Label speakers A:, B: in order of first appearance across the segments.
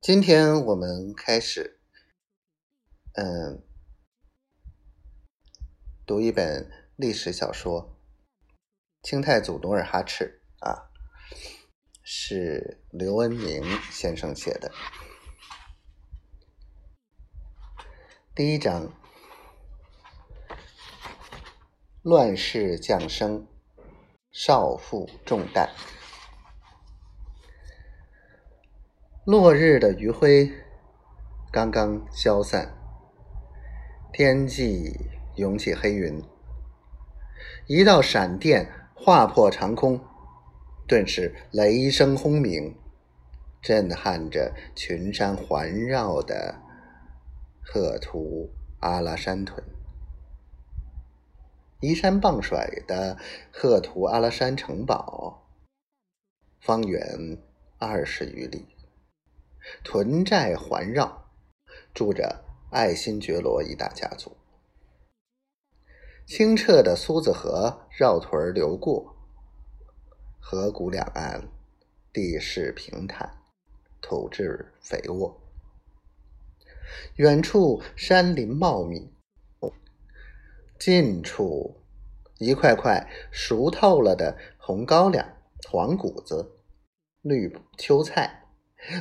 A: 今天我们开始，嗯，读一本历史小说，清太祖努尔哈赤啊，是刘恩明先生写的。第一章：乱世降生，少负重担。落日的余晖刚刚消散，天际涌起黑云，一道闪电划破长空，顿时雷声轰鸣，震撼着群山环绕的赫图阿拉山屯。依山傍水的赫图阿拉山城堡，方圆二十余里。屯寨环绕，住着爱新觉罗一大家族。清澈的苏子河绕屯流过，河谷两岸地势平坦，土质肥沃。远处山林茂密，近处一块块熟透了的红高粱、黄谷子、绿秋菜。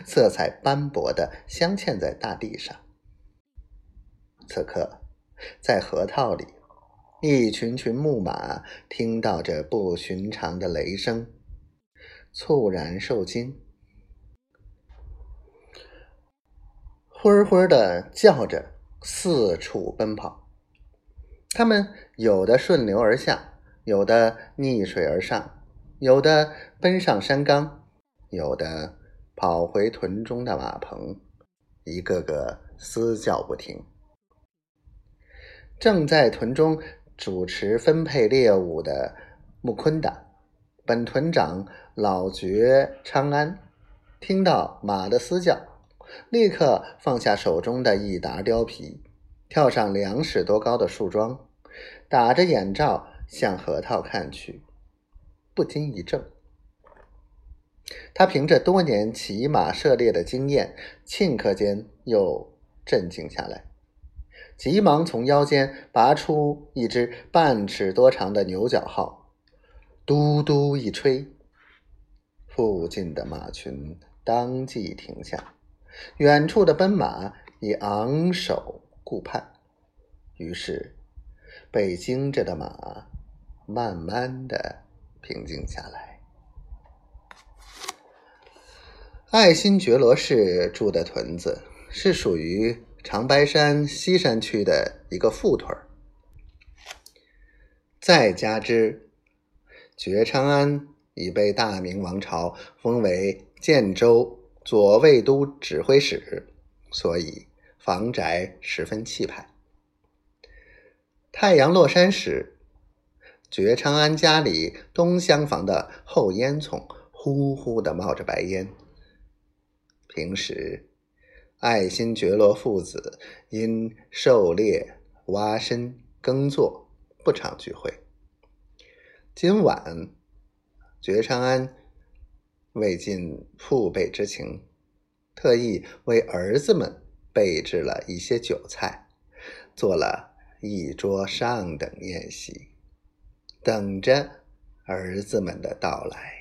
A: 色彩斑驳的镶嵌在大地上。此刻，在河套里，一群群木马听到这不寻常的雷声，猝然受惊，灰灰的叫着四处奔跑。他们有的顺流而下，有的逆水而上，有的奔上山岗，有的。跑回屯中的马棚，一个个嘶叫不停。正在屯中主持分配猎物的木坤达，本屯长老觉昌安，听到马的嘶叫，立刻放下手中的一沓貂皮，跳上两尺多高的树桩，打着眼罩向河套看去，不禁一怔。他凭着多年骑马射猎的经验，顷刻间又镇静下来，急忙从腰间拔出一只半尺多长的牛角号，嘟嘟一吹，附近的马群当即停下，远处的奔马已昂首顾盼，于是被惊着的马慢慢的平静下来。爱新觉罗氏住的屯子是属于长白山西山区的一个副屯儿再加之觉昌安已被大明王朝封为建州左卫都指挥使，所以房宅十分气派。太阳落山时，觉昌安家里东厢房的后烟囱呼呼的冒着白烟。平时，爱新觉罗父子因狩猎、挖参、耕作不常聚会。今晚，觉昌安为尽父辈之情，特意为儿子们备置了一些酒菜，做了一桌上等宴席，等着儿子们的到来。